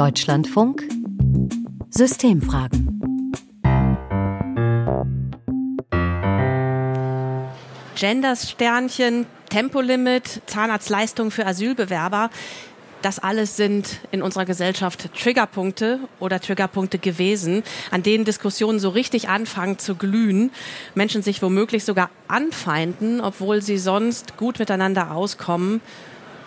Deutschlandfunk. Systemfragen. Gendersternchen, Tempolimit, Zahnarztleistung für Asylbewerber. Das alles sind in unserer Gesellschaft Triggerpunkte oder Triggerpunkte gewesen, an denen Diskussionen so richtig anfangen zu glühen, Menschen sich womöglich sogar anfeinden, obwohl sie sonst gut miteinander auskommen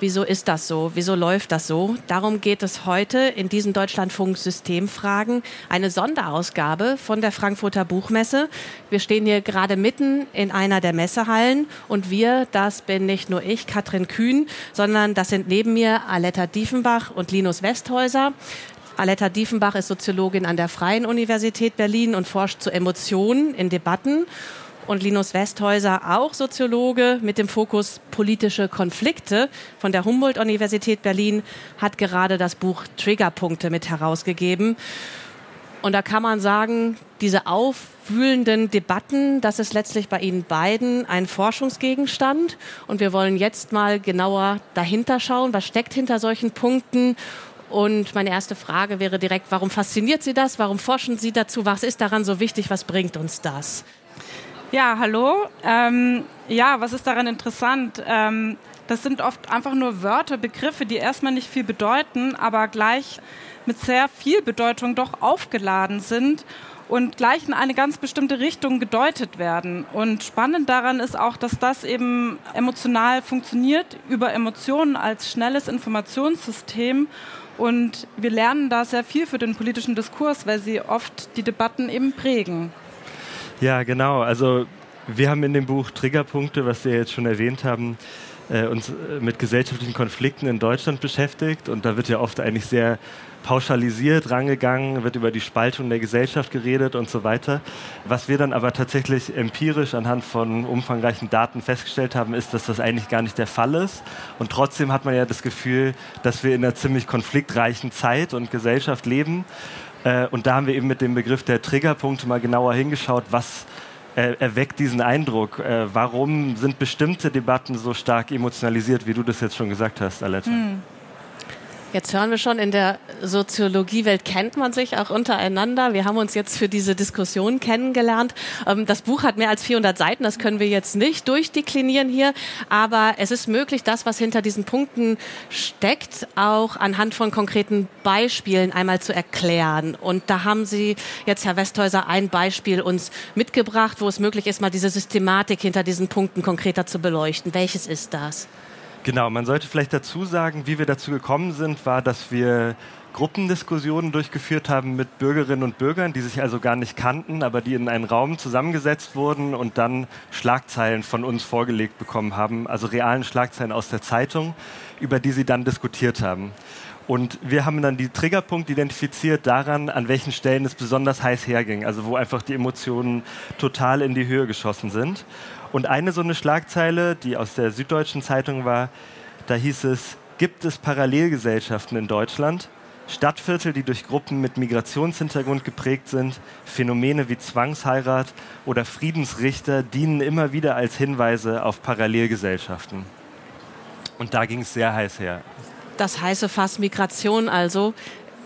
Wieso ist das so? Wieso läuft das so? Darum geht es heute in diesen Deutschlandfunk Systemfragen. Eine Sonderausgabe von der Frankfurter Buchmesse. Wir stehen hier gerade mitten in einer der Messehallen und wir, das bin nicht nur ich, Katrin Kühn, sondern das sind neben mir Aletta Diefenbach und Linus Westhäuser. Aletta Diefenbach ist Soziologin an der Freien Universität Berlin und forscht zu Emotionen in Debatten und Linus Westhäuser, auch Soziologe mit dem Fokus politische Konflikte von der Humboldt-Universität Berlin, hat gerade das Buch Triggerpunkte mit herausgegeben. Und da kann man sagen, diese aufwühlenden Debatten, das ist letztlich bei Ihnen beiden ein Forschungsgegenstand. Und wir wollen jetzt mal genauer dahinter schauen, was steckt hinter solchen Punkten. Und meine erste Frage wäre direkt, warum fasziniert Sie das? Warum forschen Sie dazu? Was ist daran so wichtig? Was bringt uns das? Ja, hallo. Ähm, ja, was ist daran interessant? Ähm, das sind oft einfach nur Wörter, Begriffe, die erstmal nicht viel bedeuten, aber gleich mit sehr viel Bedeutung doch aufgeladen sind und gleich in eine ganz bestimmte Richtung gedeutet werden. Und spannend daran ist auch, dass das eben emotional funktioniert über Emotionen als schnelles Informationssystem. Und wir lernen da sehr viel für den politischen Diskurs, weil sie oft die Debatten eben prägen. Ja, genau. Also wir haben in dem Buch Triggerpunkte, was wir jetzt schon erwähnt haben, äh, uns äh, mit gesellschaftlichen Konflikten in Deutschland beschäftigt. Und da wird ja oft eigentlich sehr pauschalisiert rangegangen, wird über die Spaltung der Gesellschaft geredet und so weiter. Was wir dann aber tatsächlich empirisch anhand von umfangreichen Daten festgestellt haben, ist, dass das eigentlich gar nicht der Fall ist. Und trotzdem hat man ja das Gefühl, dass wir in einer ziemlich konfliktreichen Zeit und Gesellschaft leben. Äh, und da haben wir eben mit dem Begriff der Triggerpunkte mal genauer hingeschaut, was äh, erweckt diesen Eindruck. Äh, warum sind bestimmte Debatten so stark emotionalisiert, wie du das jetzt schon gesagt hast, Aletta? Hm. Jetzt hören wir schon, in der Soziologiewelt kennt man sich auch untereinander. Wir haben uns jetzt für diese Diskussion kennengelernt. Ähm, das Buch hat mehr als 400 Seiten, das können wir jetzt nicht durchdeklinieren hier, aber es ist möglich, das, was hinter diesen Punkten steckt, auch anhand von konkreten Beispielen einmal zu erklären. Und da haben Sie jetzt, Herr Westhäuser, ein Beispiel uns mitgebracht, wo es möglich ist, mal diese Systematik hinter diesen Punkten konkreter zu beleuchten. Welches ist das? Genau, man sollte vielleicht dazu sagen, wie wir dazu gekommen sind, war, dass wir Gruppendiskussionen durchgeführt haben mit Bürgerinnen und Bürgern, die sich also gar nicht kannten, aber die in einen Raum zusammengesetzt wurden und dann Schlagzeilen von uns vorgelegt bekommen haben, also realen Schlagzeilen aus der Zeitung, über die sie dann diskutiert haben. Und wir haben dann die Triggerpunkte identifiziert daran, an welchen Stellen es besonders heiß herging, also wo einfach die Emotionen total in die Höhe geschossen sind. Und eine so eine Schlagzeile, die aus der Süddeutschen Zeitung war, da hieß es, gibt es Parallelgesellschaften in Deutschland? Stadtviertel, die durch Gruppen mit Migrationshintergrund geprägt sind, Phänomene wie Zwangsheirat oder Friedensrichter dienen immer wieder als Hinweise auf Parallelgesellschaften. Und da ging es sehr heiß her. Das heiße Fass Migration also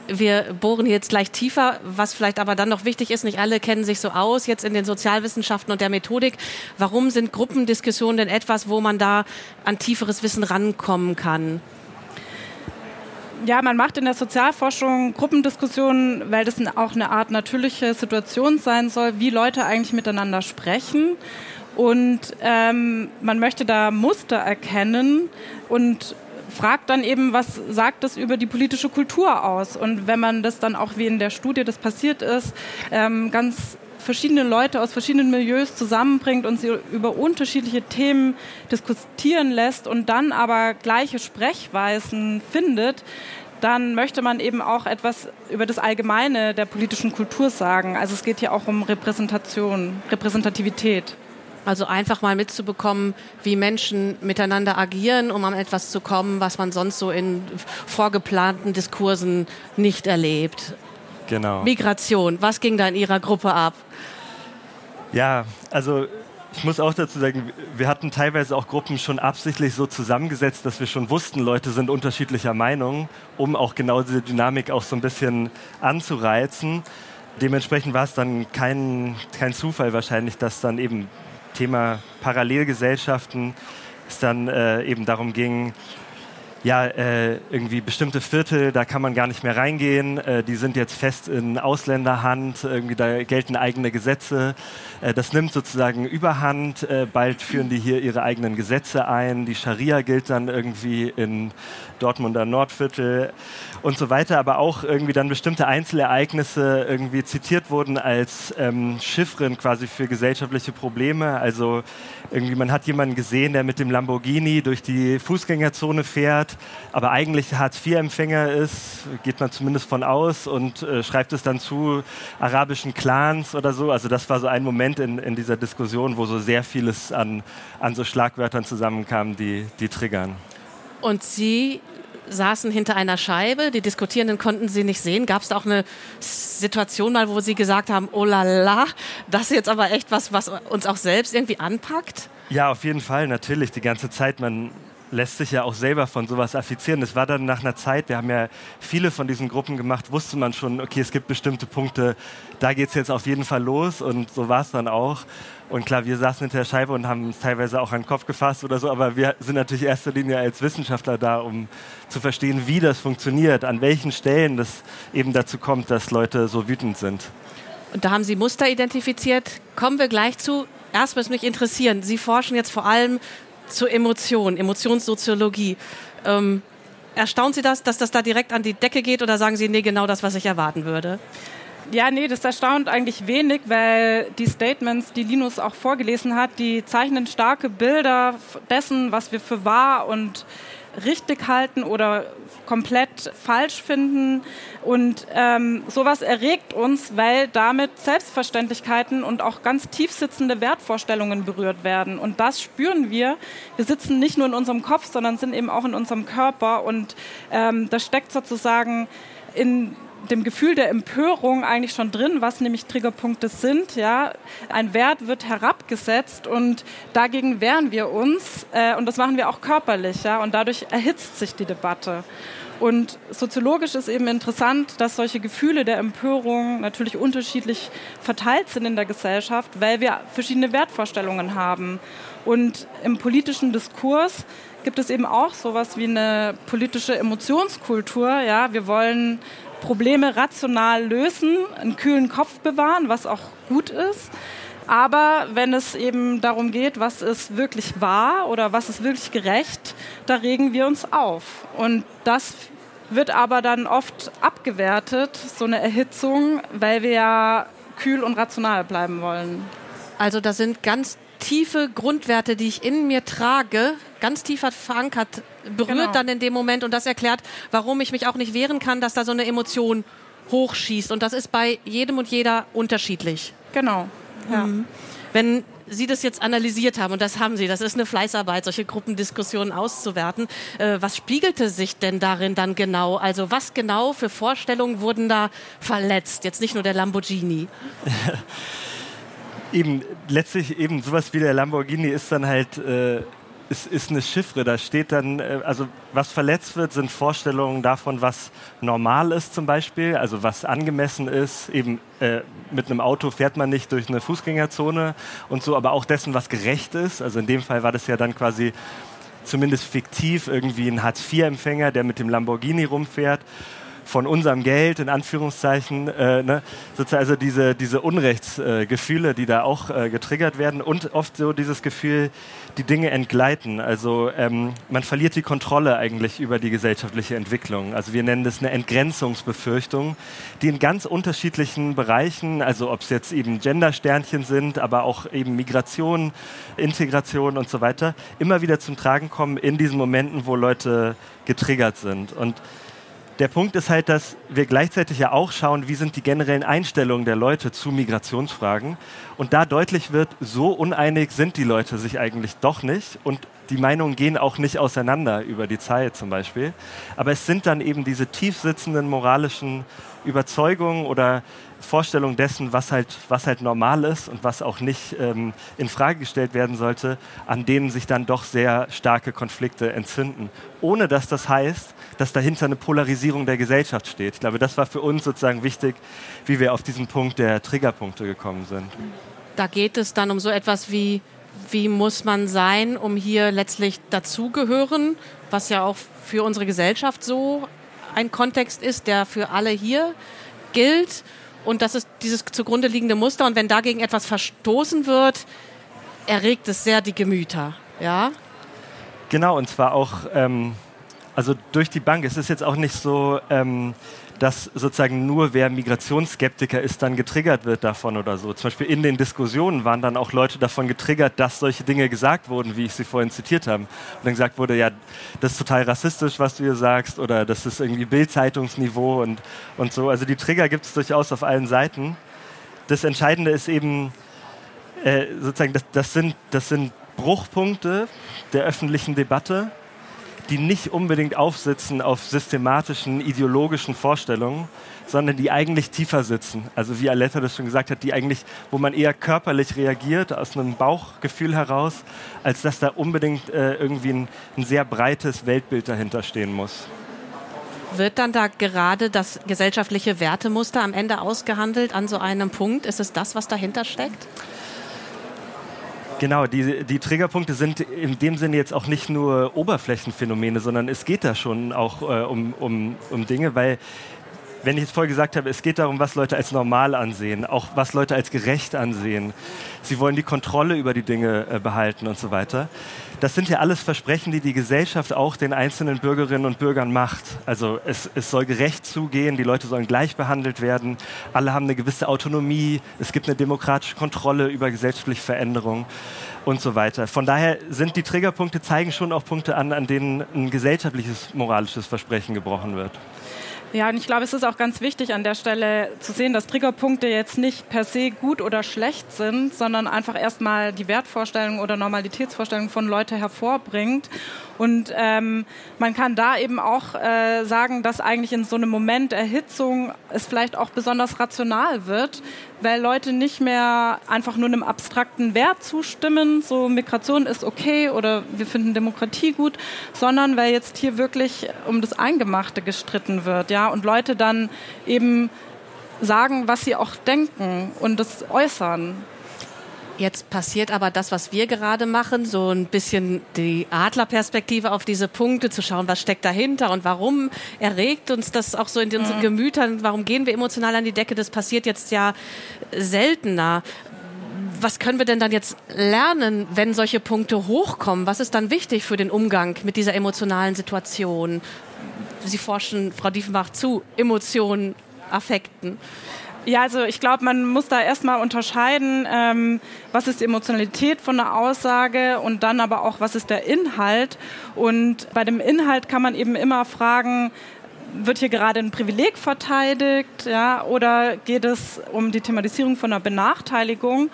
wir bohren jetzt gleich tiefer, was vielleicht aber dann noch wichtig ist, nicht alle kennen sich so aus jetzt in den Sozialwissenschaften und der Methodik. Warum sind Gruppendiskussionen denn etwas, wo man da an tieferes Wissen rankommen kann? Ja, man macht in der Sozialforschung Gruppendiskussionen, weil das auch eine Art natürliche Situation sein soll, wie Leute eigentlich miteinander sprechen. Und ähm, man möchte da Muster erkennen und fragt dann eben, was sagt das über die politische Kultur aus? Und wenn man das dann auch, wie in der Studie das passiert ist, ähm, ganz verschiedene Leute aus verschiedenen Milieus zusammenbringt und sie über unterschiedliche Themen diskutieren lässt und dann aber gleiche Sprechweisen findet, dann möchte man eben auch etwas über das Allgemeine der politischen Kultur sagen. Also es geht hier auch um Repräsentation, Repräsentativität. Also einfach mal mitzubekommen, wie Menschen miteinander agieren, um an etwas zu kommen, was man sonst so in vorgeplanten Diskursen nicht erlebt. Genau. Migration, was ging da in Ihrer Gruppe ab? Ja, also Ich muss auch dazu sagen, wir hatten teilweise auch Gruppen schon absichtlich so zusammengesetzt, dass wir schon wussten, Leute sind unterschiedlicher Meinung, um auch genau diese Dynamik auch so ein bisschen anzureizen. Dementsprechend war es dann kein, kein Zufall wahrscheinlich, dass dann eben Thema Parallelgesellschaften es dann äh, eben darum ging, ja, äh, irgendwie bestimmte Viertel, da kann man gar nicht mehr reingehen, äh, die sind jetzt fest in Ausländerhand, irgendwie da gelten eigene Gesetze. Äh, das nimmt sozusagen Überhand, äh, bald führen die hier ihre eigenen Gesetze ein, die Scharia gilt dann irgendwie in Dortmunder Nordviertel und so weiter, aber auch irgendwie dann bestimmte Einzelereignisse irgendwie zitiert wurden als ähm, Chiffren quasi für gesellschaftliche Probleme. Also irgendwie man hat jemanden gesehen, der mit dem Lamborghini durch die Fußgängerzone fährt, aber eigentlich Hartz-IV-Empfänger ist, geht man zumindest von aus und äh, schreibt es dann zu arabischen Clans oder so. Also das war so ein Moment in, in dieser Diskussion, wo so sehr vieles an, an so Schlagwörtern zusammenkam, die, die triggern. Und Sie saßen hinter einer Scheibe, die Diskutierenden konnten sie nicht sehen. Gab es da auch eine Situation mal, wo sie gesagt haben, oh la la, das ist jetzt aber echt was, was uns auch selbst irgendwie anpackt? Ja, auf jeden Fall, natürlich, die ganze Zeit. Man lässt sich ja auch selber von sowas affizieren. Es war dann nach einer Zeit, wir haben ja viele von diesen Gruppen gemacht, wusste man schon, okay, es gibt bestimmte Punkte, da geht es jetzt auf jeden Fall los und so war es dann auch. Und klar, wir saßen hinter der Scheibe und haben uns teilweise auch an den Kopf gefasst oder so, aber wir sind natürlich in erster Linie als Wissenschaftler da, um zu verstehen, wie das funktioniert, an welchen Stellen das eben dazu kommt, dass Leute so wütend sind. Und da haben Sie Muster identifiziert. Kommen wir gleich zu. Erst was mich interessieren. Sie forschen jetzt vor allem zur Emotion, Emotionssoziologie. Ähm, erstaunt Sie das, dass das da direkt an die Decke geht oder sagen Sie, nee, genau das, was ich erwarten würde? Ja, nee, das erstaunt eigentlich wenig, weil die Statements, die Linus auch vorgelesen hat, die zeichnen starke Bilder dessen, was wir für wahr und richtig halten oder komplett falsch finden. Und ähm, sowas erregt uns, weil damit Selbstverständlichkeiten und auch ganz tiefsitzende Wertvorstellungen berührt werden. Und das spüren wir. Wir sitzen nicht nur in unserem Kopf, sondern sind eben auch in unserem Körper. Und ähm, das steckt sozusagen in dem Gefühl der Empörung eigentlich schon drin, was nämlich Triggerpunkte sind. Ja, ein Wert wird herabgesetzt und dagegen wehren wir uns äh, und das machen wir auch körperlich. Ja, und dadurch erhitzt sich die Debatte. Und soziologisch ist eben interessant, dass solche Gefühle der Empörung natürlich unterschiedlich verteilt sind in der Gesellschaft, weil wir verschiedene Wertvorstellungen haben. Und im politischen Diskurs gibt es eben auch sowas wie eine politische Emotionskultur. Ja, wir wollen Probleme rational lösen, einen kühlen Kopf bewahren, was auch gut ist. Aber wenn es eben darum geht, was ist wirklich wahr oder was ist wirklich gerecht, da regen wir uns auf. Und das wird aber dann oft abgewertet, so eine Erhitzung, weil wir ja kühl und rational bleiben wollen. Also da sind ganz tiefe Grundwerte, die ich in mir trage, ganz tief verankert, berührt genau. dann in dem Moment und das erklärt, warum ich mich auch nicht wehren kann, dass da so eine Emotion hochschießt. Und das ist bei jedem und jeder unterschiedlich. Genau. Ja. Mhm. Wenn Sie das jetzt analysiert haben, und das haben Sie, das ist eine Fleißarbeit, solche Gruppendiskussionen auszuwerten. Äh, was spiegelte sich denn darin dann genau? Also was genau für Vorstellungen wurden da verletzt? Jetzt nicht nur der Lamborghini. eben letztlich eben sowas wie der Lamborghini ist dann halt äh, ist, ist eine Chiffre. Da steht dann, äh, also was verletzt wird, sind Vorstellungen davon, was normal ist zum Beispiel, also was angemessen ist. Eben äh, mit einem Auto fährt man nicht durch eine Fußgängerzone und so, aber auch dessen, was gerecht ist. Also in dem Fall war das ja dann quasi zumindest fiktiv irgendwie ein Hartz-IV-Empfänger, der mit dem Lamborghini rumfährt von unserem Geld, in Anführungszeichen, äh, ne? sozusagen also diese, diese Unrechtsgefühle, äh, die da auch äh, getriggert werden und oft so dieses Gefühl, die Dinge entgleiten. Also ähm, man verliert die Kontrolle eigentlich über die gesellschaftliche Entwicklung. Also wir nennen das eine Entgrenzungsbefürchtung, die in ganz unterschiedlichen Bereichen, also ob es jetzt eben Gendersternchen sind, aber auch eben Migration, Integration und so weiter, immer wieder zum Tragen kommen in diesen Momenten, wo Leute getriggert sind. Und der Punkt ist halt, dass wir gleichzeitig ja auch schauen, wie sind die generellen Einstellungen der Leute zu Migrationsfragen. Und da deutlich wird, so uneinig sind die Leute sich eigentlich doch nicht. Und die Meinungen gehen auch nicht auseinander über die Zeit zum Beispiel. Aber es sind dann eben diese tiefsitzenden moralischen Überzeugungen oder Vorstellungen dessen, was halt, was halt normal ist und was auch nicht ähm, in Frage gestellt werden sollte, an denen sich dann doch sehr starke Konflikte entzünden. Ohne dass das heißt, dass dahinter eine Polarisierung der Gesellschaft steht. Ich glaube, das war für uns sozusagen wichtig, wie wir auf diesen Punkt der Triggerpunkte gekommen sind. Da geht es dann um so etwas wie wie muss man sein, um hier letztlich dazugehören, was ja auch für unsere Gesellschaft so ein Kontext ist, der für alle hier gilt. Und das ist dieses zugrunde liegende Muster. Und wenn dagegen etwas verstoßen wird, erregt es sehr die Gemüter. Ja? Genau, und zwar auch ähm, also durch die Bank. Es ist jetzt auch nicht so, ähm, dass sozusagen nur wer Migrationsskeptiker ist, dann getriggert wird davon oder so. Zum Beispiel in den Diskussionen waren dann auch Leute davon getriggert, dass solche Dinge gesagt wurden, wie ich sie vorhin zitiert habe. Und dann gesagt wurde, ja, das ist total rassistisch, was du hier sagst, oder das ist irgendwie Bildzeitungsniveau und, und so. Also die Trigger gibt es durchaus auf allen Seiten. Das Entscheidende ist eben, äh, sozusagen, das, das, sind, das sind Bruchpunkte der öffentlichen Debatte die nicht unbedingt aufsitzen auf systematischen ideologischen Vorstellungen, sondern die eigentlich tiefer sitzen. Also wie Aletta das schon gesagt hat, die eigentlich, wo man eher körperlich reagiert, aus einem Bauchgefühl heraus, als dass da unbedingt äh, irgendwie ein, ein sehr breites Weltbild dahinter stehen muss. Wird dann da gerade das gesellschaftliche Wertemuster am Ende ausgehandelt an so einem Punkt? Ist es das, was dahinter steckt? Genau, die, die Triggerpunkte sind in dem Sinne jetzt auch nicht nur Oberflächenphänomene, sondern es geht da schon auch äh, um, um, um Dinge, weil wenn ich jetzt vorher gesagt habe, es geht darum, was Leute als normal ansehen, auch was Leute als gerecht ansehen. Sie wollen die Kontrolle über die Dinge äh, behalten und so weiter. Das sind ja alles Versprechen, die die Gesellschaft auch den einzelnen Bürgerinnen und Bürgern macht. Also es, es soll gerecht zugehen, die Leute sollen gleich behandelt werden, alle haben eine gewisse Autonomie, es gibt eine demokratische Kontrolle über gesellschaftliche Veränderungen und so weiter. Von daher sind die Triggerpunkte, zeigen schon auch Punkte an, an denen ein gesellschaftliches moralisches Versprechen gebrochen wird. Ja, und ich glaube, es ist auch ganz wichtig an der Stelle zu sehen, dass Triggerpunkte jetzt nicht per se gut oder schlecht sind, sondern einfach erstmal die Wertvorstellung oder Normalitätsvorstellung von Leuten hervorbringt und ähm, man kann da eben auch äh, sagen, dass eigentlich in so einem Moment Erhitzung es vielleicht auch besonders rational wird, weil Leute nicht mehr einfach nur einem abstrakten Wert zustimmen, so Migration ist okay oder wir finden Demokratie gut, sondern weil jetzt hier wirklich um das Eingemachte gestritten wird, ja, und Leute dann eben sagen, was sie auch denken und das äußern. Jetzt passiert aber das, was wir gerade machen, so ein bisschen die Adlerperspektive auf diese Punkte zu schauen, was steckt dahinter und warum erregt uns das auch so in unseren mhm. Gemütern, warum gehen wir emotional an die Decke, das passiert jetzt ja seltener. Was können wir denn dann jetzt lernen, wenn solche Punkte hochkommen? Was ist dann wichtig für den Umgang mit dieser emotionalen Situation? Sie forschen, Frau Diefenbach, zu Emotionen, Affekten. Ja, also ich glaube, man muss da erstmal unterscheiden, ähm, was ist die Emotionalität von einer Aussage und dann aber auch, was ist der Inhalt. Und bei dem Inhalt kann man eben immer fragen, wird hier gerade ein Privileg verteidigt, ja, oder geht es um die Thematisierung von einer Benachteiligung?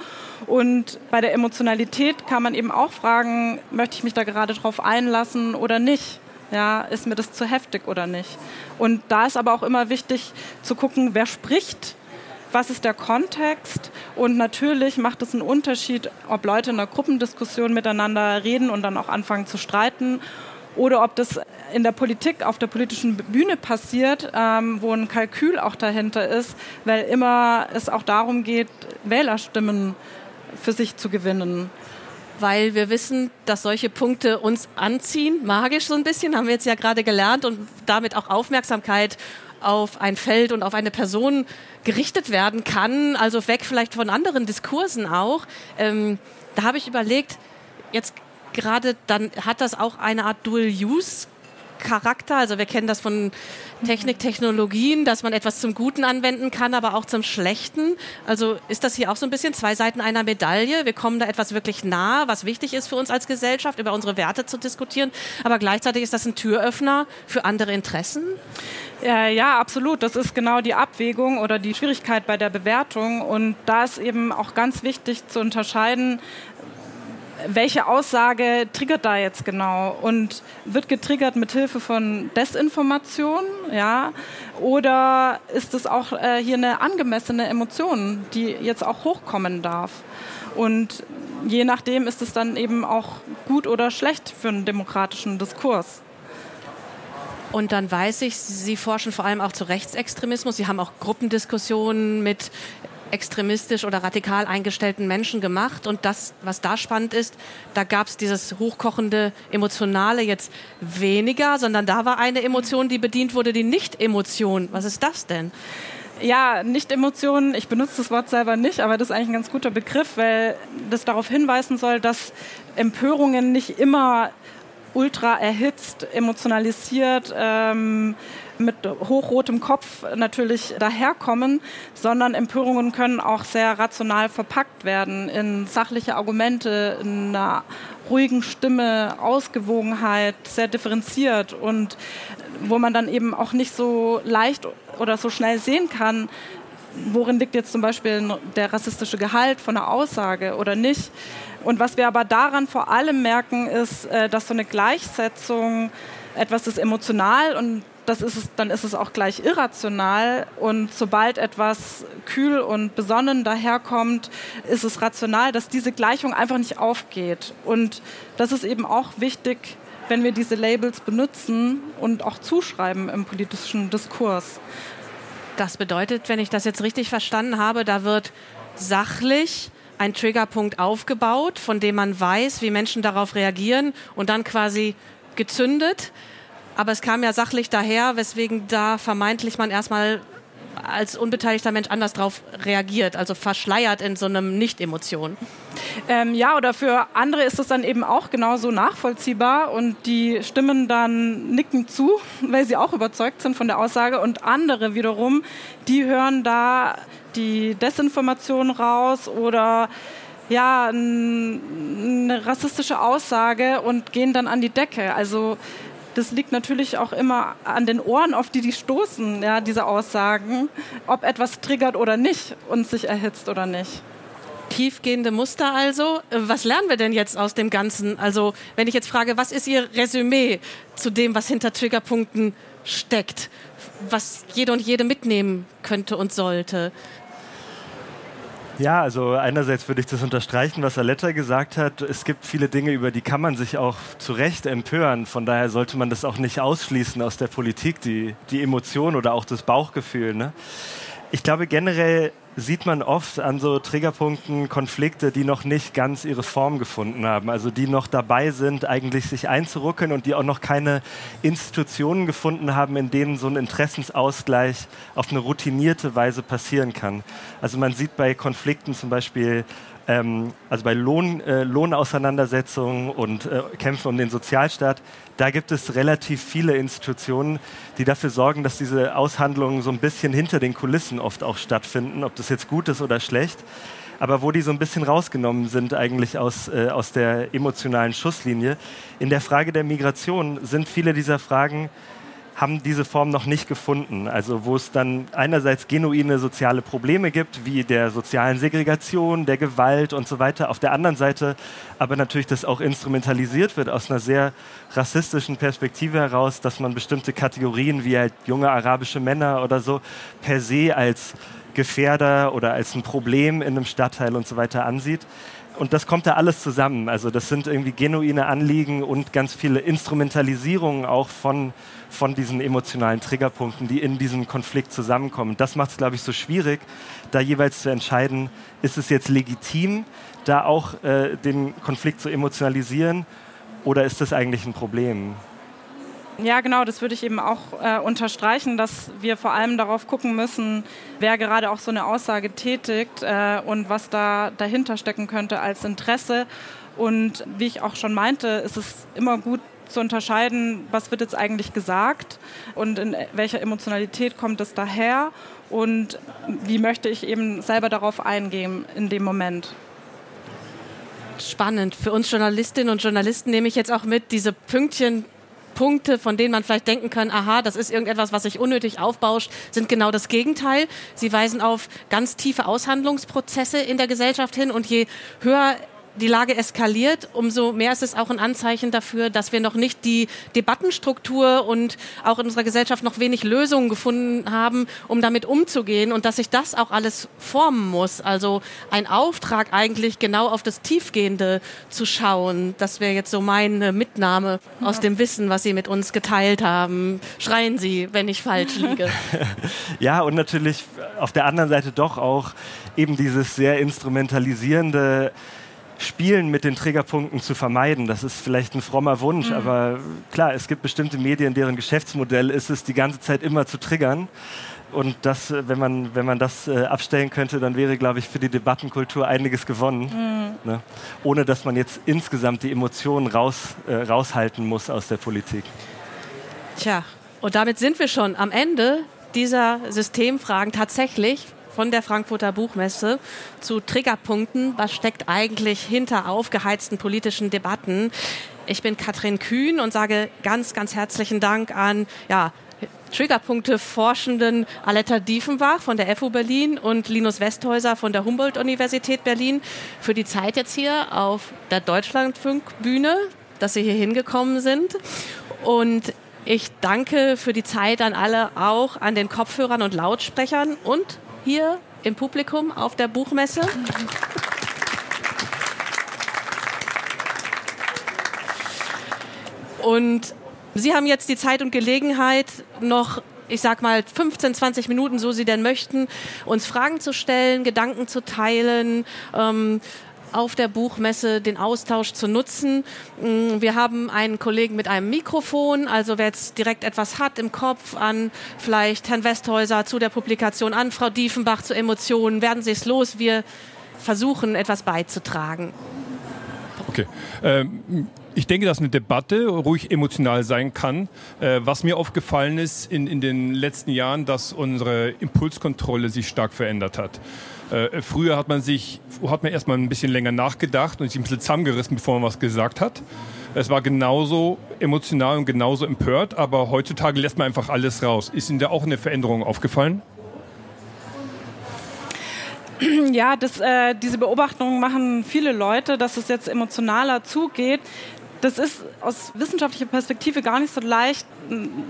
Und bei der Emotionalität kann man eben auch fragen, möchte ich mich da gerade drauf einlassen oder nicht? Ja, ist mir das zu heftig oder nicht? Und da ist aber auch immer wichtig zu gucken, wer spricht was ist der Kontext? Und natürlich macht es einen Unterschied, ob Leute in einer Gruppendiskussion miteinander reden und dann auch anfangen zu streiten oder ob das in der Politik, auf der politischen Bühne passiert, ähm, wo ein Kalkül auch dahinter ist, weil immer es auch darum geht, Wählerstimmen für sich zu gewinnen. Weil wir wissen, dass solche Punkte uns anziehen, magisch so ein bisschen, haben wir jetzt ja gerade gelernt und damit auch Aufmerksamkeit auf ein Feld und auf eine Person gerichtet werden kann, also weg vielleicht von anderen Diskursen auch. Ähm, da habe ich überlegt, jetzt gerade dann hat das auch eine Art Dual-Use Charakter. Also wir kennen das von Technik, Technologien, dass man etwas zum Guten anwenden kann, aber auch zum Schlechten. Also ist das hier auch so ein bisschen zwei Seiten einer Medaille. Wir kommen da etwas wirklich nah, was wichtig ist für uns als Gesellschaft, über unsere Werte zu diskutieren. Aber gleichzeitig ist das ein Türöffner für andere Interessen. Ja, ja, absolut. Das ist genau die Abwägung oder die Schwierigkeit bei der Bewertung. Und da ist eben auch ganz wichtig zu unterscheiden, welche Aussage triggert da jetzt genau und wird getriggert mit Hilfe von Desinformation, ja, oder ist es auch äh, hier eine angemessene Emotion, die jetzt auch hochkommen darf? Und je nachdem ist es dann eben auch gut oder schlecht für einen demokratischen Diskurs. Und dann weiß ich, Sie forschen vor allem auch zu Rechtsextremismus. Sie haben auch Gruppendiskussionen mit extremistisch oder radikal eingestellten Menschen gemacht. Und das, was da spannend ist, da gab es dieses hochkochende Emotionale jetzt weniger, sondern da war eine Emotion, die bedient wurde, die Nicht-Emotion. Was ist das denn? Ja, Nicht-Emotionen, ich benutze das Wort selber nicht, aber das ist eigentlich ein ganz guter Begriff, weil das darauf hinweisen soll, dass Empörungen nicht immer ultra erhitzt, emotionalisiert, ähm, mit hochrotem Kopf natürlich daherkommen, sondern Empörungen können auch sehr rational verpackt werden in sachliche Argumente, in einer ruhigen Stimme, Ausgewogenheit, sehr differenziert und wo man dann eben auch nicht so leicht oder so schnell sehen kann, worin liegt jetzt zum Beispiel der rassistische Gehalt von einer Aussage oder nicht. Und was wir aber daran vor allem merken, ist, äh, dass so eine Gleichsetzung etwas ist emotional und das ist es, dann ist es auch gleich irrational. Und sobald etwas kühl und besonnen daherkommt, ist es rational, dass diese Gleichung einfach nicht aufgeht. Und das ist eben auch wichtig, wenn wir diese Labels benutzen und auch zuschreiben im politischen Diskurs. Das bedeutet, wenn ich das jetzt richtig verstanden habe, da wird sachlich ein Triggerpunkt aufgebaut, von dem man weiß, wie Menschen darauf reagieren und dann quasi gezündet. Aber es kam ja sachlich daher, weswegen da vermeintlich man erstmal als unbeteiligter Mensch anders darauf reagiert, also verschleiert in so einem Nicht-Emotion. Ähm, ja, oder für andere ist es dann eben auch genauso nachvollziehbar und die stimmen dann nicken zu, weil sie auch überzeugt sind von der Aussage und andere wiederum, die hören da die Desinformation raus oder ja, eine rassistische Aussage und gehen dann an die Decke. Also das liegt natürlich auch immer an den Ohren, auf die die stoßen, ja, diese Aussagen, ob etwas triggert oder nicht und sich erhitzt oder nicht. Tiefgehende Muster also. Was lernen wir denn jetzt aus dem Ganzen? Also, wenn ich jetzt frage, was ist Ihr Resümee zu dem, was hinter Triggerpunkten steckt? Was jede und jede mitnehmen könnte und sollte? Ja, also einerseits würde ich das unterstreichen, was Aletta gesagt hat. Es gibt viele Dinge, über die kann man sich auch zu Recht empören. Von daher sollte man das auch nicht ausschließen aus der Politik, die, die Emotion oder auch das Bauchgefühl. Ne? Ich glaube generell sieht man oft an so Triggerpunkten Konflikte, die noch nicht ganz ihre Form gefunden haben, also die noch dabei sind, eigentlich sich einzuruckeln und die auch noch keine Institutionen gefunden haben, in denen so ein Interessensausgleich auf eine routinierte Weise passieren kann. Also man sieht bei Konflikten zum Beispiel ähm, also bei Lohn, äh, Lohnauseinandersetzungen und äh, Kämpfen um den Sozialstaat, da gibt es relativ viele Institutionen, die dafür sorgen, dass diese Aushandlungen so ein bisschen hinter den Kulissen oft auch stattfinden, ob das jetzt gut ist oder schlecht, aber wo die so ein bisschen rausgenommen sind eigentlich aus, äh, aus der emotionalen Schusslinie. In der Frage der Migration sind viele dieser Fragen haben diese Form noch nicht gefunden. Also wo es dann einerseits genuine soziale Probleme gibt, wie der sozialen Segregation, der Gewalt und so weiter. Auf der anderen Seite aber natürlich das auch instrumentalisiert wird aus einer sehr rassistischen Perspektive heraus, dass man bestimmte Kategorien wie halt junge arabische Männer oder so per se als Gefährder oder als ein Problem in einem Stadtteil und so weiter ansieht und das kommt da alles zusammen. Also das sind irgendwie genuine Anliegen und ganz viele Instrumentalisierungen auch von, von diesen emotionalen Triggerpunkten, die in diesem Konflikt zusammenkommen. Das macht es, glaube ich, so schwierig, da jeweils zu entscheiden, ist es jetzt legitim, da auch äh, den Konflikt zu emotionalisieren oder ist das eigentlich ein Problem? Ja, genau, das würde ich eben auch äh, unterstreichen, dass wir vor allem darauf gucken müssen, wer gerade auch so eine Aussage tätigt äh, und was da dahinter stecken könnte als Interesse. Und wie ich auch schon meinte, ist es immer gut zu unterscheiden, was wird jetzt eigentlich gesagt und in welcher Emotionalität kommt es daher und wie möchte ich eben selber darauf eingehen in dem Moment spannend. Für uns Journalistinnen und Journalisten nehme ich jetzt auch mit, diese Pünktchen Punkte, von denen man vielleicht denken kann, aha, das ist irgendetwas, was sich unnötig aufbauscht, sind genau das Gegenteil. Sie weisen auf ganz tiefe Aushandlungsprozesse in der Gesellschaft hin und je höher die Lage eskaliert, umso mehr ist es auch ein Anzeichen dafür, dass wir noch nicht die Debattenstruktur und auch in unserer Gesellschaft noch wenig Lösungen gefunden haben, um damit umzugehen und dass sich das auch alles formen muss. Also ein Auftrag eigentlich genau auf das Tiefgehende zu schauen. Das wäre jetzt so meine Mitnahme aus dem Wissen, was Sie mit uns geteilt haben. Schreien Sie, wenn ich falsch liege. ja, und natürlich auf der anderen Seite doch auch eben dieses sehr instrumentalisierende Spielen mit den Triggerpunkten zu vermeiden. Das ist vielleicht ein frommer Wunsch, mhm. aber klar, es gibt bestimmte Medien, deren Geschäftsmodell ist es, die ganze Zeit immer zu triggern. Und das, äh, wenn man, wenn man das äh, abstellen könnte, dann wäre, glaube ich, für die Debattenkultur einiges gewonnen. Mhm. Ne? Ohne dass man jetzt insgesamt die Emotionen raus, äh, raushalten muss aus der Politik. Tja, und damit sind wir schon am Ende dieser Systemfragen tatsächlich von der Frankfurter Buchmesse zu Triggerpunkten. Was steckt eigentlich hinter aufgeheizten politischen Debatten? Ich bin Katrin Kühn und sage ganz, ganz herzlichen Dank an ja, Triggerpunkte Forschenden Aletta Diefenbach von der FU Berlin und Linus Westhäuser von der Humboldt-Universität Berlin für die Zeit jetzt hier auf der Deutschlandfunkbühne, dass Sie hier hingekommen sind. Und ich danke für die Zeit an alle, auch an den Kopfhörern und Lautsprechern und hier im Publikum auf der Buchmesse. Und Sie haben jetzt die Zeit und Gelegenheit, noch, ich sag mal, 15, 20 Minuten, so Sie denn möchten, uns Fragen zu stellen, Gedanken zu teilen. Ähm, auf der Buchmesse den Austausch zu nutzen. Mm, wir haben einen Kollegen mit einem Mikrofon, also wer jetzt direkt etwas hat im Kopf an vielleicht Herrn Westhäuser zu der Publikation, an Frau Diefenbach zu Emotionen, werden Sie es los. Wir versuchen etwas beizutragen. Okay. Ähm ich denke, dass eine Debatte ruhig emotional sein kann. Äh, was mir aufgefallen ist in, in den letzten Jahren, dass unsere Impulskontrolle sich stark verändert hat. Äh, früher hat man sich, hat man erstmal ein bisschen länger nachgedacht und sich ein bisschen zusammengerissen, bevor man was gesagt hat. Es war genauso emotional und genauso empört, aber heutzutage lässt man einfach alles raus. Ist Ihnen da auch eine Veränderung aufgefallen? Ja, das, äh, diese Beobachtungen machen viele Leute, dass es jetzt emotionaler zugeht das ist aus wissenschaftlicher Perspektive gar nicht so leicht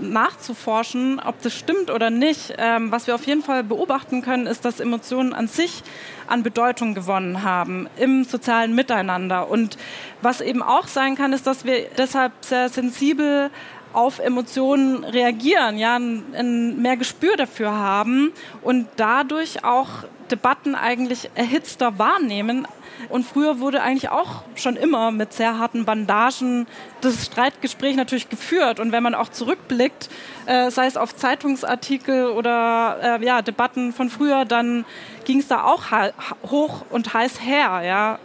nachzuforschen, ob das stimmt oder nicht. Ähm, was wir auf jeden Fall beobachten können, ist, dass Emotionen an sich an Bedeutung gewonnen haben im sozialen Miteinander. Und was eben auch sein kann, ist, dass wir deshalb sehr sensibel auf Emotionen reagieren, ja, ein, ein mehr Gespür dafür haben und dadurch auch Debatten eigentlich erhitzter wahrnehmen, und früher wurde eigentlich auch schon immer mit sehr harten Bandagen das Streitgespräch natürlich geführt. Und wenn man auch zurückblickt, äh, sei es auf Zeitungsartikel oder äh, ja, Debatten von früher, dann ging es da auch hoch und heiß her. Ja.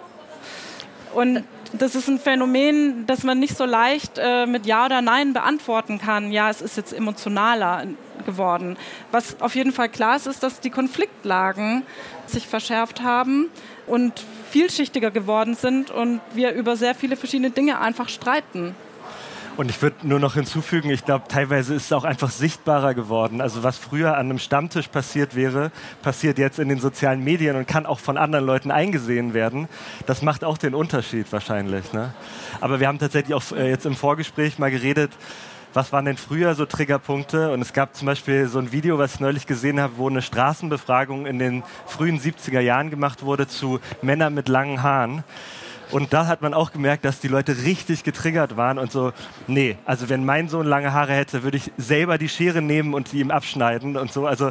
Und das ist ein Phänomen, das man nicht so leicht äh, mit Ja oder Nein beantworten kann. Ja, es ist jetzt emotionaler geworden. Was auf jeden Fall klar ist, ist, dass die Konfliktlagen sich verschärft haben und vielschichtiger geworden sind und wir über sehr viele verschiedene Dinge einfach streiten. Und ich würde nur noch hinzufügen, ich glaube, teilweise ist es auch einfach sichtbarer geworden. Also was früher an einem Stammtisch passiert wäre, passiert jetzt in den sozialen Medien und kann auch von anderen Leuten eingesehen werden. Das macht auch den Unterschied wahrscheinlich. Ne? Aber wir haben tatsächlich auch äh, jetzt im Vorgespräch mal geredet, was waren denn früher so Triggerpunkte? Und es gab zum Beispiel so ein Video, was ich neulich gesehen habe, wo eine Straßenbefragung in den frühen 70er Jahren gemacht wurde zu Männern mit langen Haaren. Und da hat man auch gemerkt, dass die Leute richtig getriggert waren und so, nee, also wenn mein Sohn lange Haare hätte, würde ich selber die Schere nehmen und die ihm abschneiden und so. Also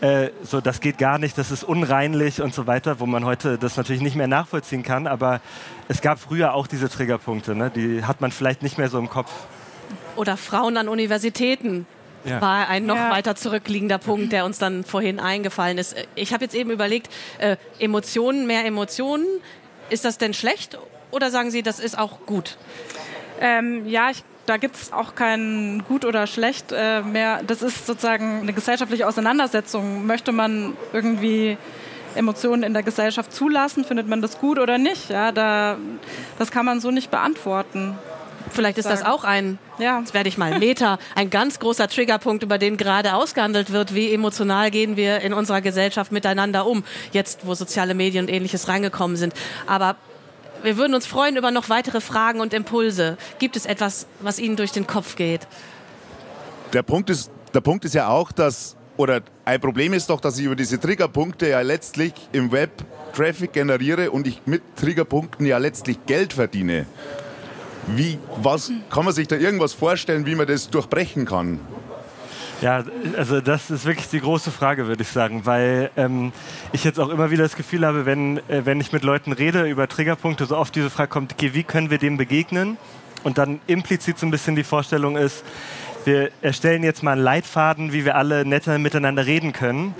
äh, so, das geht gar nicht, das ist unreinlich und so weiter, wo man heute das natürlich nicht mehr nachvollziehen kann. Aber es gab früher auch diese Triggerpunkte, ne? die hat man vielleicht nicht mehr so im Kopf. Oder Frauen an Universitäten. Ja. war ein noch ja. weiter zurückliegender Punkt, der uns dann vorhin eingefallen ist. Ich habe jetzt eben überlegt, äh, Emotionen, mehr Emotionen, ist das denn schlecht oder sagen Sie, das ist auch gut? Ähm, ja, ich da gibt es auch kein gut oder schlecht äh, mehr. Das ist sozusagen eine gesellschaftliche Auseinandersetzung. Möchte man irgendwie Emotionen in der Gesellschaft zulassen? Findet man das gut oder nicht? Ja, da, das kann man so nicht beantworten. Vielleicht ist das auch ein, ja. jetzt werde ich mal Meta, ein ganz großer Triggerpunkt, über den gerade ausgehandelt wird. Wie emotional gehen wir in unserer Gesellschaft miteinander um? Jetzt, wo soziale Medien und ähnliches reingekommen sind. Aber Wir würden uns freuen über noch weitere Fragen und Impulse. Gibt es etwas, was Ihnen durch den Kopf geht? Der Punkt ist, der Punkt ist ja auch, dass, oder ein Problem ist doch, dass ich über diese Triggerpunkte ja letztlich im Web Traffic generiere und ich mit Triggerpunkten ja letztlich Geld verdiene. Wie, was, kann man sich da irgendwas vorstellen, wie man das durchbrechen kann? Ja, also das ist wirklich die große Frage, würde ich sagen, weil ähm, ich jetzt auch immer wieder das Gefühl habe, wenn, äh, wenn ich mit Leuten rede über Triggerpunkte, so oft diese Frage kommt, okay, wie können wir dem begegnen? Und dann implizit so ein bisschen die Vorstellung ist, wir erstellen jetzt mal einen Leitfaden, wie wir alle netter miteinander reden können.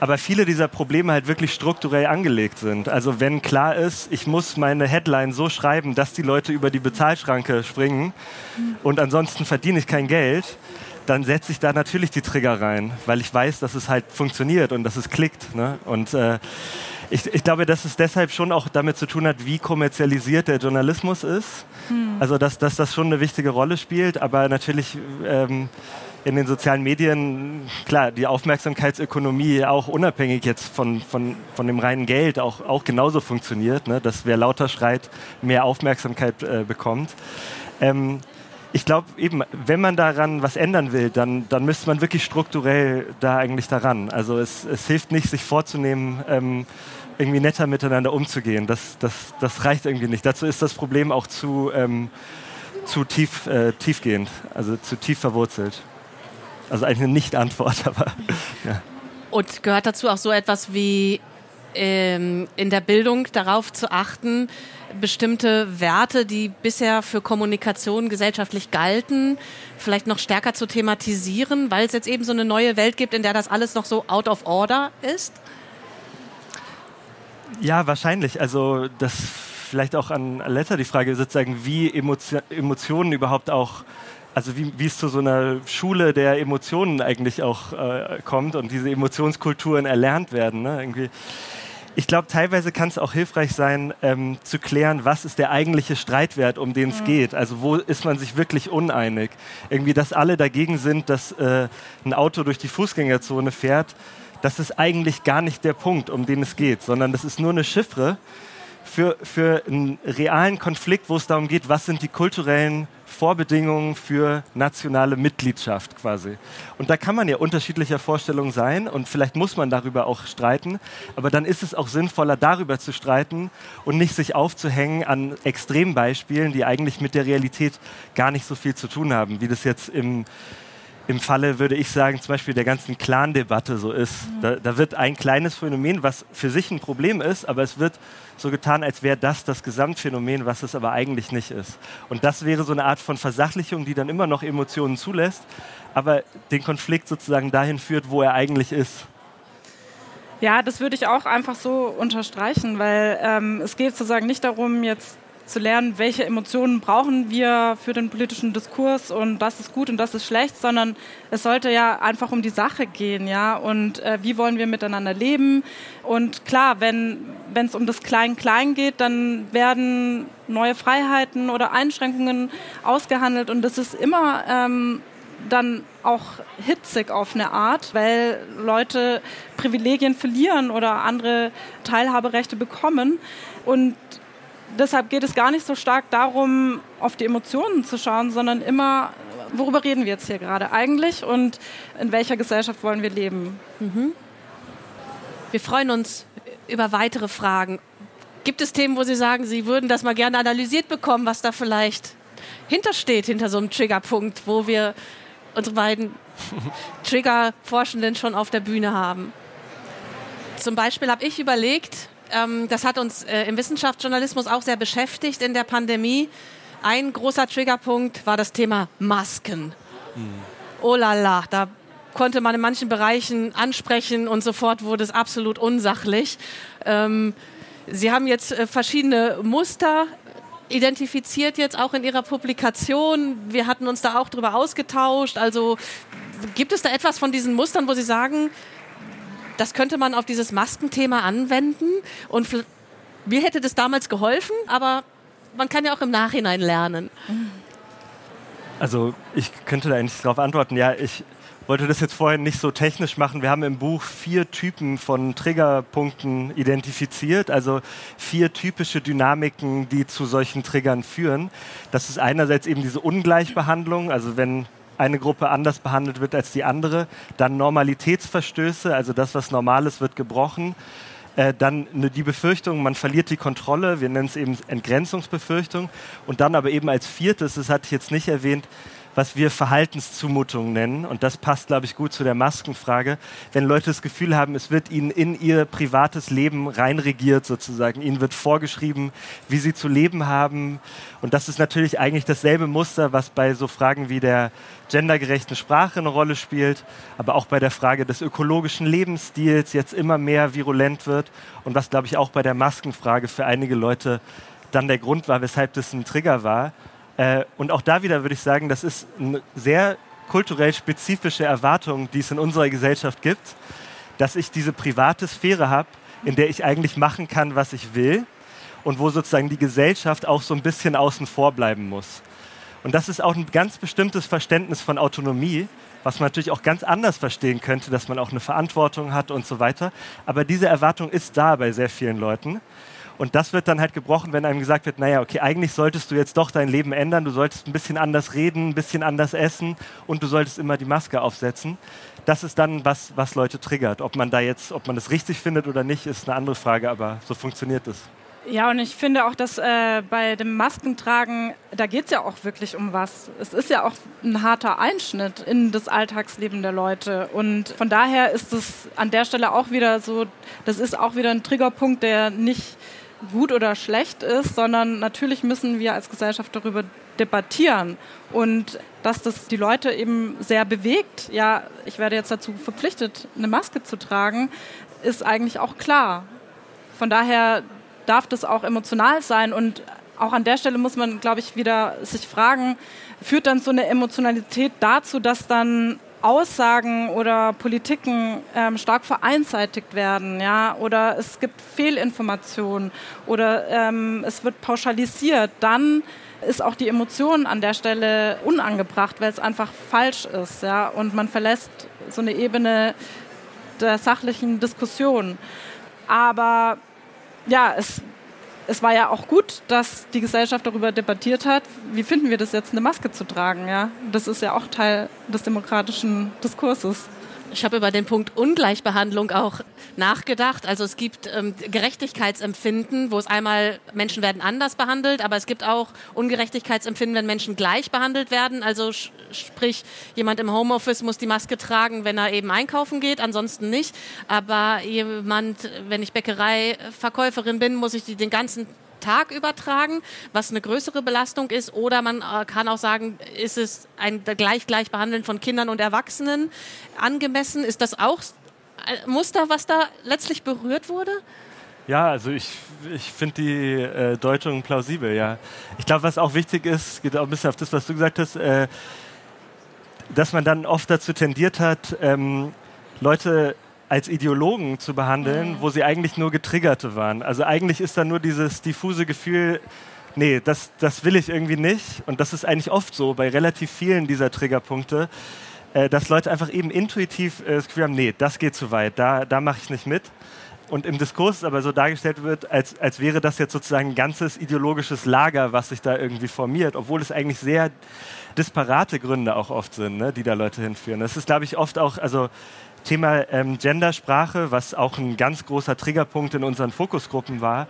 Aber viele dieser Probleme halt wirklich strukturell angelegt sind. Also wenn klar ist, ich muss meine Headline so schreiben, dass die Leute über die Bezahlschranke springen und ansonsten verdiene ich kein Geld, dann setze ich da natürlich die Trigger rein, weil ich weiß, dass es halt funktioniert und dass es klickt. Ne? Und äh, ich, ich, glaube, dass es deshalb schon auch damit zu tun hat, wie kommerzialisiert der Journalismus ist. Hm. Also, dass, dass, das schon eine wichtige Rolle spielt, aber natürlich ähm, in den sozialen Medien, klar, die Aufmerksamkeitsökonomie auch unabhängig jetzt von, von, von dem reinen Geld auch, auch genauso funktioniert, ne? dass wer lauter schreit, mehr Aufmerksamkeit äh, bekommt. Ähm, ich glaube eben, wenn man daran was ändern will, dann, dann müsste man wirklich strukturell da eigentlich daran. Also es, es hilft nicht, sich vorzunehmen, ähm, irgendwie netter miteinander umzugehen. Das, das, das reicht irgendwie nicht. Dazu ist das Problem auch zu, ähm, zu tief, äh, tiefgehend, also zu tief verwurzelt. Also eigentlich eine Nicht-Antwort, aber ja. Und gehört dazu auch so etwas wie ähm, in der Bildung darauf zu achten, bestimmte Werte, die bisher für Kommunikation gesellschaftlich galten, vielleicht noch stärker zu thematisieren, weil es jetzt eben so eine neue Welt gibt, in der das alles noch so out of order ist? Ja, wahrscheinlich. Also das vielleicht auch an Aletta die Frage sozusagen, wie Emotionen überhaupt auch also wie, wie, es zu so einer Schule der Emotionen eigentlich auch äh, kommt und diese Emotionskulturen erlernt werden. Ne? Irgendwie ich glaube, teilweise kann es auch hilfreich sein, ähm, zu klären, was ist der eigentliche Streitwert, um den es mhm. geht. Also wo ist man sich wirklich uneinig? Irgendwie, dass alle dagegen sind, dass äh, ein Auto durch die Fußgängerzone fährt. Das ist eigentlich gar nicht der Punkt, um den es geht, sondern das ist nur eine Chiffre für, für einen realen Konflikt, wo es darum geht, was sind die kulturellen Vorbedingungen für nationale Mitgliedschaft quasi. Und da kann man ja unterschiedlicher Vorstellungen sein und vielleicht muss man darüber auch streiten, aber dann ist es auch sinnvoller, darüber zu streiten und nicht sich aufzuhängen an Extrembeispielen, die eigentlich mit der Realität gar nicht so viel zu tun haben, wie das jetzt im im Falle, würde ich sagen, zum Beispiel der ganzen Clan-Debatte so ist. Mhm. Da, da, wird ein kleines Phänomen, was für sich ein Problem ist, aber es wird so getan, als wäre das das Gesamtphänomen, was es aber eigentlich nicht ist. Und das wäre so eine Art von Versachlichung, die dann immer noch Emotionen zulässt, aber den Konflikt sozusagen dahin führt, wo er eigentlich ist. Ja, das würde ich auch einfach so unterstreichen, weil ähm, es geht sozusagen nicht darum, jetzt zu lernen, welche Emotionen brauchen wir für den politischen Diskurs und das ist gut und das ist schlecht, sondern es sollte ja einfach um die Sache gehen, ja, und äh, wie wollen wir miteinander leben. Und klar, wenn es um das Klein-Klein geht, dann werden neue Freiheiten oder Einschränkungen ausgehandelt und das ist immer ähm, dann auch hitzig auf eine Art, weil Leute Privilegien verlieren oder andere Teilhaberechte bekommen. Und deshalb geht es gar nicht so stark darum, auf die Emotionen zu schauen, sondern immer, worüber reden wir jetzt hier gerade eigentlich und in welcher Gesellschaft wollen wir leben. Mhm. Wir freuen uns über weitere Fragen. Gibt es Themen, wo Sie sagen, Sie würden das mal gerne analysiert bekommen, was da vielleicht hintersteht, hinter so einem Triggerpunkt, wo wir unsere beiden Trigger-Forschenden schon auf der Bühne haben? Zum Beispiel habe ich überlegt, das hat uns äh, im Wissenschaftsjournalismus auch sehr beschäftigt in der Pandemie. Ein großer Triggerpunkt war das Thema Masken. Mhm. Oh la la, da konnte man in manchen Bereichen ansprechen und sofort wurde es absolut unsachlich. Ähm, Sie haben jetzt äh, verschiedene Muster identifiziert jetzt auch in Ihrer Publikation. Wir hatten uns da auch drüber ausgetauscht. Also gibt es da etwas von diesen Mustern, wo Sie sagen, das könnte man auf dieses Maskenthema anwenden und mir hätte das damals geholfen, aber man kann ja auch im Nachhinein lernen. Also ich könnte da eigentlich darauf antworten, ja, ich wollte das jetzt vorhin nicht so technisch machen. Wir haben im Buch vier Typen von Triggerpunkten identifiziert, also vier typische Dynamiken, die zu solchen Triggern führen. Das ist einerseits eben diese Ungleichbehandlung, also wenn eine Gruppe anders behandelt wird als die andere, dann Normalitätsverstöße, also das, was normal ist, wird gebrochen. Äh, dann ne, die Befürchtung, man verliert die Kontrolle, wir nennen es eben Entgrenzungsbefürchtung. Und dann aber eben als viertes, das hatte ich jetzt nicht erwähnt, was wir Verhaltenszumutung nennen. Und das passt, glaube ich, gut zu der Maskenfrage. Wenn Leute das Gefühl haben, es wird ihnen in ihr privates Leben reinregiert, sozusagen. Ihnen wird vorgeschrieben, wie sie zu leben haben. Und das ist natürlich eigentlich dasselbe Muster, was bei so Fragen wie der gendergerechten Sprache eine Rolle spielt, aber auch bei der Frage des ökologischen Lebensstils jetzt immer mehr virulent wird. Und was, glaube ich, auch bei der Maskenfrage für einige Leute dann der Grund war, weshalb das ein Trigger war. Äh, und auch da wieder würde ich sagen, das ist eine sehr kulturell spezifische Erwartung, die es in unserer Gesellschaft gibt, dass ich diese private Sphäre habe, in der ich eigentlich machen kann, was ich will und wo sozusagen die Gesellschaft auch so ein bisschen außen vor bleiben muss. Und das ist auch ein ganz bestimmtes Verständnis von Autonomie, was man natürlich auch ganz anders verstehen könnte, dass man auch eine Verantwortung hat und so weiter. Aber diese Erwartung ist da bei sehr vielen Leuten. Und das wird dann halt gebrochen, wenn einem gesagt wird, naja, okay, eigentlich solltest du jetzt doch dein Leben ändern, du solltest ein bisschen anders reden, ein bisschen anders essen und du solltest immer die Maske aufsetzen. Das ist dann was, was Leute triggert. Ob man da jetzt, ob man das richtig findet oder nicht, ist eine andere Frage, aber so funktioniert es. Ja, und ich finde auch, dass äh, bei dem Maskentragen, da geht es ja auch wirklich um was. Es ist ja auch ein harter Einschnitt in das Alltagsleben der Leute. Und von daher ist es an der Stelle auch wieder so, das ist auch wieder ein Triggerpunkt, der nicht gut oder schlecht ist, sondern natürlich müssen wir als Gesellschaft darüber debattieren und dass das die Leute eben sehr bewegt. Ja, ich werde jetzt dazu verpflichtet, eine Maske zu tragen, ist eigentlich auch klar. Von daher darf das auch emotional sein und auch an der Stelle muss man, glaube ich, wieder sich fragen, führt dann so eine Emotionalität dazu, dass dann Aussagen oder Politiken ähm, stark vereinseitigt werden, ja, oder es gibt Fehlinformationen oder ähm, es wird pauschalisiert, dann ist auch die Emotion an der Stelle unangebracht, weil es einfach falsch ist, ja, und man verlässt so eine Ebene der sachlichen Diskussion. Aber ja, es es war ja auch gut, dass die Gesellschaft darüber debattiert hat, wie finden wir das jetzt, eine Maske zu tragen. Ja? Das ist ja auch Teil des demokratischen Diskurses. Ich habe über den Punkt Ungleichbehandlung auch nachgedacht. Also es gibt ähm, Gerechtigkeitsempfinden, wo es einmal Menschen werden anders behandelt, aber es gibt auch Ungerechtigkeitsempfinden, wenn Menschen gleich behandelt werden. Also sprich, jemand im Homeoffice muss die Maske tragen, wenn er eben einkaufen geht, ansonsten nicht. Aber jemand, wenn ich Bäckereiverkäuferin bin, muss ich die den ganzen Tag übertragen, was eine größere Belastung ist. Oder man äh, kann auch sagen, ist es ein gleich gleich Behandeln von Kindern und Erwachsenen angemessen? Ist das auch ein Muster, was da letztlich berührt wurde? Ja, also ich, ich finde die äh, Deutung plausibel, ja. Ich glaube, was auch wichtig ist, geht auch ein bisschen auf das, was du gesagt hast, äh, dass man dann oft dazu tendiert hat, ähm, Leute als Ideologen zu behandeln, mhm. wo sie eigentlich nur Getriggerte waren. Also eigentlich ist da nur dieses diffuse Gefühl, nee, das, das will ich irgendwie nicht. Und das ist eigentlich oft so bei relativ vielen dieser Triggerpunkte, äh, dass Leute einfach eben intuitiv äh, das Gefühl haben, nee, das geht zu weit, da, da mache ich nicht mit. Und im Diskurs aber so dargestellt wird, als, als wäre das jetzt sozusagen ein ganzes ideologisches Lager, was sich da irgendwie formiert, obwohl es eigentlich sehr disparate Gründe auch oft sind, ne, die da Leute hinführen. Das ist, glaube ich, oft auch, also Thema ähm, Gendersprache, was auch ein ganz großer Triggerpunkt in unseren Fokusgruppen war,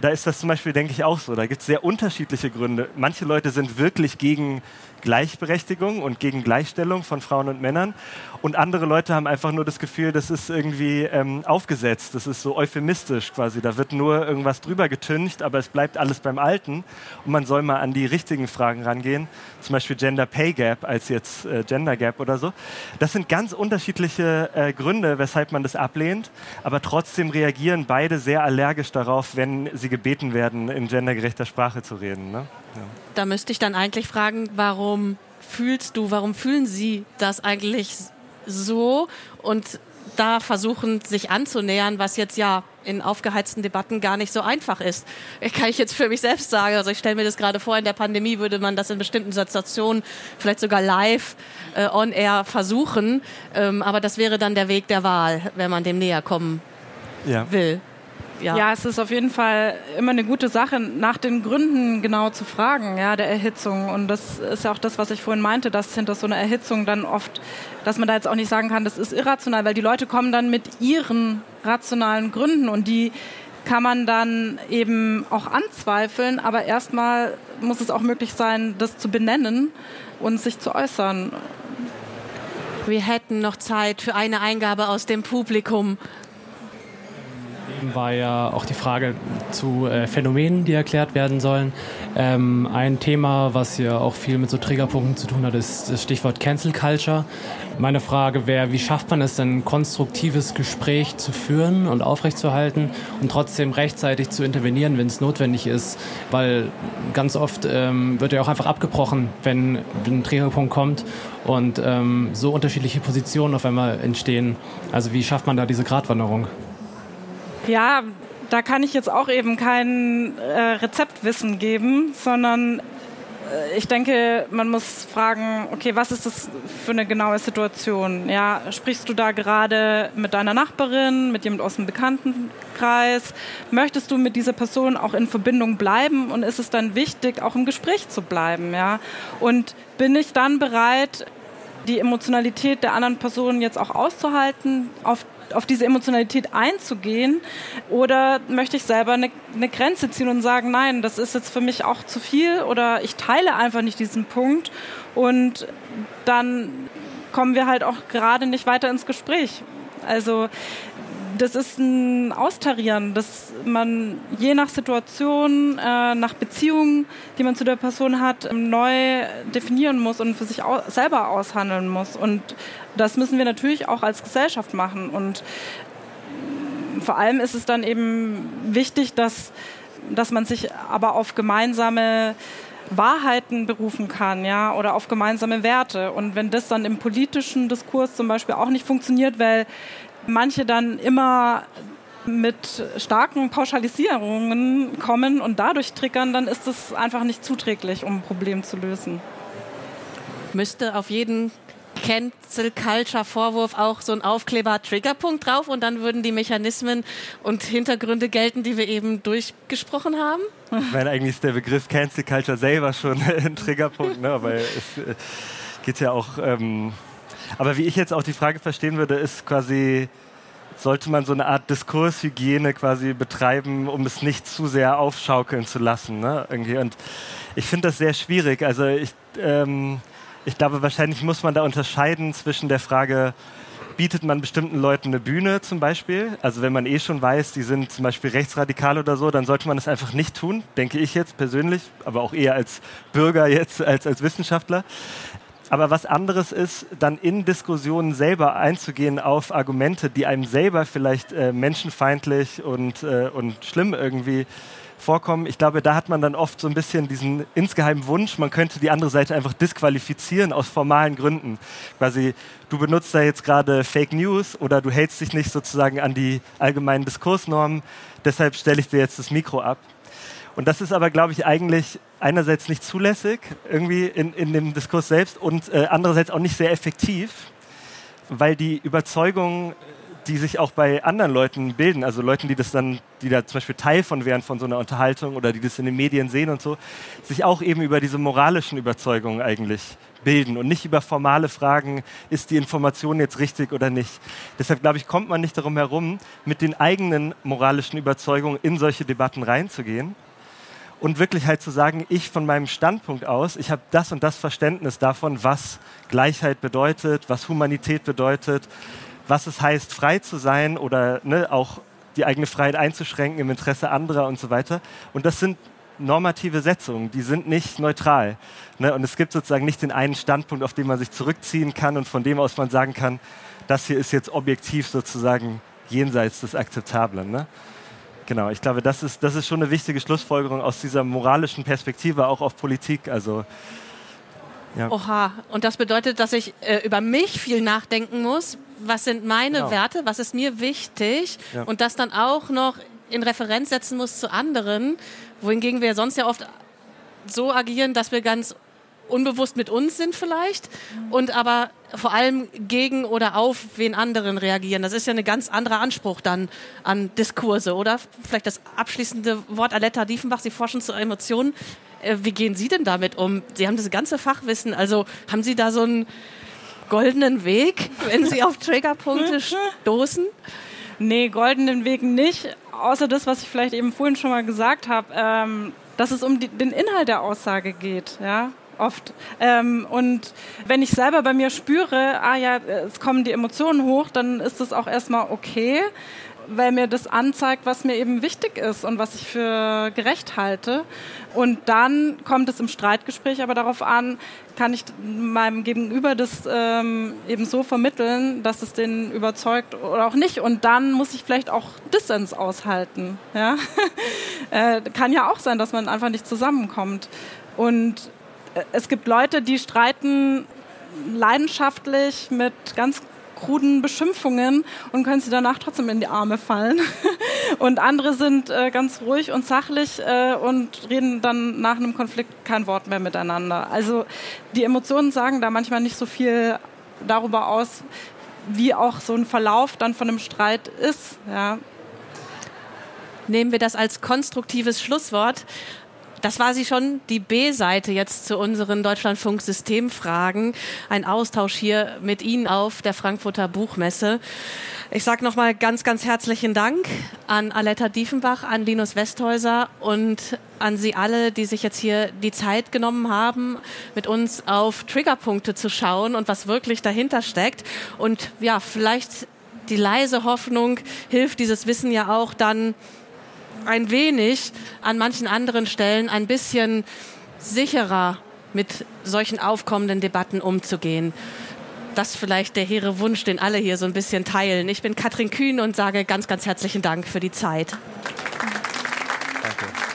da ist das zum Beispiel, denke ich, auch so. Da gibt es sehr unterschiedliche Gründe. Manche Leute sind wirklich gegen Gleichberechtigung und gegen Gleichstellung von Frauen und Männern. Und andere Leute haben einfach nur das Gefühl, das ist irgendwie ähm, aufgesetzt, das ist so euphemistisch quasi. Da wird nur irgendwas drüber getüncht, aber es bleibt alles beim Alten. Und man soll mal an die richtigen Fragen rangehen, zum Beispiel Gender Pay Gap als jetzt äh, Gender Gap oder so. Das sind ganz unterschiedliche äh, Gründe, weshalb man das ablehnt, aber trotzdem reagieren beide sehr allergisch darauf, wenn sie gebeten werden, in gendergerechter Sprache zu reden. Ne? Ja. Da müsste ich dann eigentlich fragen, warum fühlst du, warum fühlen sie das eigentlich so? Und da versuchen, sich anzunähern, was jetzt ja in aufgeheizten Debatten gar nicht so einfach ist. Ich kann ich jetzt für mich selbst sagen, also ich stelle mir das gerade vor, in der Pandemie würde man das in bestimmten Situationen vielleicht sogar live äh, on air versuchen, ähm, aber das wäre dann der Weg der Wahl, wenn man dem näher kommen ja. will ja. ja, es ist auf jeden Fall immer eine gute Sache, nach den Gründen genau zu fragen, ja, der Erhitzung. Und das ist ja auch das, was ich vorhin meinte, dass hinter so einer Erhitzung dann oft, dass man da jetzt auch nicht sagen kann, das ist irrational, weil die Leute kommen dann mit ihren rationalen Gründen und die kann man dann eben auch anzweifeln, aber erstmal muss es auch möglich sein, das zu benennen und sich zu äußern. Wir hätten noch Zeit für eine Eingabe aus dem Publikum war ja auch die Frage zu äh, Phänomenen, die erklärt werden sollen. Ähm, ein Thema, was ja auch viel mit so Triggerpunkten zu tun hat, ist das Stichwort Cancel Culture. Meine Frage wäre, wie schafft man es denn, ein konstruktives Gespräch zu führen und aufrechtzuerhalten und trotzdem rechtzeitig zu intervenieren, wenn es notwendig ist? Weil ganz oft ähm, wird ja auch einfach abgebrochen, wenn ein Triggerpunkt kommt und ähm, so unterschiedliche Positionen auf einmal entstehen. Also wie schafft man da diese Gratwanderung? Ja, da kann ich jetzt auch eben kein äh, Rezeptwissen geben, sondern äh, ich denke, man muss fragen, okay, was ist das für eine genaue Situation? Ja, sprichst du da gerade mit deiner Nachbarin, mit jemand aus dem Bekanntenkreis? Möchtest du mit dieser Person auch in Verbindung bleiben und ist es dann wichtig, auch im Gespräch zu bleiben? Ja, und bin ich dann bereit, die Emotionalität der anderen Person jetzt auch auszuhalten, auf auf diese Emotionalität einzugehen? Oder möchte ich selber eine, eine Grenze ziehen und sagen, nein, das ist jetzt für mich auch zu viel oder ich teile einfach nicht diesen Punkt und dann kommen wir halt auch gerade nicht weiter ins Gespräch. Also das ist ein Austarieren, dass man je nach Situation, äh, nach Beziehung, die man zu der Person hat, neu definieren muss und für sich au selber aushandeln muss. Und das müssen wir natürlich auch als Gesellschaft machen. Und vor allem ist es dann eben wichtig, dass, dass man sich aber auf gemeinsame Wahrheiten berufen kann, ja, oder auf gemeinsame Werte. Und wenn das dann im politischen Diskurs zum Beispiel auch nicht funktioniert, weil manche dann immer mit starken Pauschalisierungen kommen und dadurch triggern, dann ist es einfach nicht zuträglich, um ein Problem zu lösen. Müsste auf jeden Cancel Culture Vorwurf auch so ein Aufkleber Triggerpunkt drauf und dann würden die Mechanismen und Hintergründe gelten, die wir eben durchgesprochen haben? Ich meine, eigentlich ist der Begriff Cancel Culture selber schon ein Triggerpunkt, ne? weil es äh, geht ja auch ähm, aber wie ich jetzt auch die Frage verstehen würde, ist quasi, sollte man so eine Art Diskurshygiene quasi betreiben, um es nicht zu sehr aufschaukeln zu lassen. Ne? Irgendwie. Und ich finde das sehr schwierig. Also ich, ähm, ich glaube, wahrscheinlich muss man da unterscheiden zwischen der Frage, bietet man bestimmten Leuten eine Bühne zum Beispiel. Also wenn man eh schon weiß, die sind zum Beispiel rechtsradikal oder so, dann sollte man das einfach nicht tun, denke ich jetzt persönlich, aber auch eher als Bürger jetzt als als Wissenschaftler. Aber was anderes ist, dann in Diskussionen selber einzugehen auf Argumente, die einem selber vielleicht äh, menschenfeindlich und, äh, und schlimm irgendwie vorkommen. Ich glaube, da hat man dann oft so ein bisschen diesen insgeheimen Wunsch, man könnte die andere Seite einfach disqualifizieren aus formalen Gründen. Quasi, du benutzt da jetzt gerade Fake News oder du hältst dich nicht sozusagen an die allgemeinen Diskursnormen, deshalb stelle ich dir jetzt das Mikro ab. Und das ist aber, glaube ich, eigentlich einerseits nicht zulässig irgendwie in, in dem Diskurs selbst und äh, andererseits auch nicht sehr effektiv, weil die Überzeugungen, die sich auch bei anderen Leuten bilden, also Leuten, die das dann, die da zum Beispiel Teil von wären von so einer Unterhaltung oder die das in den Medien sehen und so, sich auch eben über diese moralischen Überzeugungen eigentlich bilden und nicht über formale Fragen, ist die Information jetzt richtig oder nicht. Deshalb glaube ich, kommt man nicht darum herum, mit den eigenen moralischen Überzeugungen in solche Debatten reinzugehen und wirklich halt zu sagen, ich von meinem Standpunkt aus, ich habe das und das Verständnis davon, was Gleichheit bedeutet, was Humanität bedeutet, was es heißt, frei zu sein oder ne, auch die eigene Freiheit einzuschränken im Interesse anderer und so weiter. Und das sind normative Setzungen, die sind nicht neutral. Ne? Und es gibt sozusagen nicht den einen Standpunkt, auf den man sich zurückziehen kann und von dem aus man sagen kann, das hier ist jetzt objektiv sozusagen jenseits des Akzeptablen. Ne? Genau, ich glaube, das ist, das ist schon eine wichtige Schlussfolgerung aus dieser moralischen Perspektive auch auf Politik. Also Ja. Oha, und das bedeutet, dass ich äh, über mich viel nachdenken muss. Was sind meine genau. Werte? Was ist mir wichtig? Ja. Und das dann auch noch in Referenz setzen muss zu anderen, wohingegen wir sonst ja oft so agieren, dass wir ganz unbewusst mit uns sind vielleicht und aber vor allem gegen oder auf wen anderen reagieren. Das ist ja ein ganz anderer Anspruch dann an Diskurse, oder? Vielleicht das abschließende Wort Aletta Diefenbach, Sie forschen zu Emotionen. Äh, wie gehen Sie denn damit um? Sie haben das ganze Fachwissen, also haben Sie da so einen goldenen Weg, wenn Sie auf Triggerpunkte stoßen? Nee, goldenen Weg nicht, außer das, was ich vielleicht eben vorhin schon mal gesagt habe, ähm, dass es um die, den Inhalt der Aussage geht. Ja? Oft. Ähm, und wenn ich selber bei mir spüre, ah ja, es kommen die Emotionen hoch, dann ist das auch erstmal okay, weil mir das anzeigt, was mir eben wichtig ist und was ich für gerecht halte. Und dann kommt es im Streitgespräch aber darauf an, kann ich meinem Gegenüber das ähm, eben so vermitteln, dass es den überzeugt oder auch nicht. Und dann muss ich vielleicht auch Dissens aushalten. Ja? äh, kann ja auch sein, dass man einfach nicht zusammenkommt. Und es gibt Leute, die streiten leidenschaftlich mit ganz kruden Beschimpfungen und können sie danach trotzdem in die Arme fallen. und andere sind äh, ganz ruhig und sachlich äh, und reden dann nach einem Konflikt kein Wort mehr miteinander. Also die Emotionen sagen da manchmal nicht so viel darüber aus, wie auch so ein Verlauf dann von einem Streit ist. Ja. Nehmen wir das als konstruktives Schlusswort. Das war sie schon, die B-Seite jetzt zu unseren Deutschlandfunk-Systemfragen. Ein Austausch hier mit Ihnen auf der Frankfurter Buchmesse. Ich sage nochmal ganz, ganz herzlichen Dank an Aletta Diefenbach, an Linus Westhäuser und an Sie alle, die sich jetzt hier die Zeit genommen haben, mit uns auf Triggerpunkte zu schauen und was wirklich dahinter steckt. Und ja, vielleicht die leise Hoffnung hilft dieses Wissen ja auch dann ein wenig an manchen anderen Stellen ein bisschen sicherer mit solchen aufkommenden Debatten umzugehen. Das ist vielleicht der hehre Wunsch, den alle hier so ein bisschen teilen. Ich bin Katrin Kühn und sage ganz, ganz herzlichen Dank für die Zeit. Danke.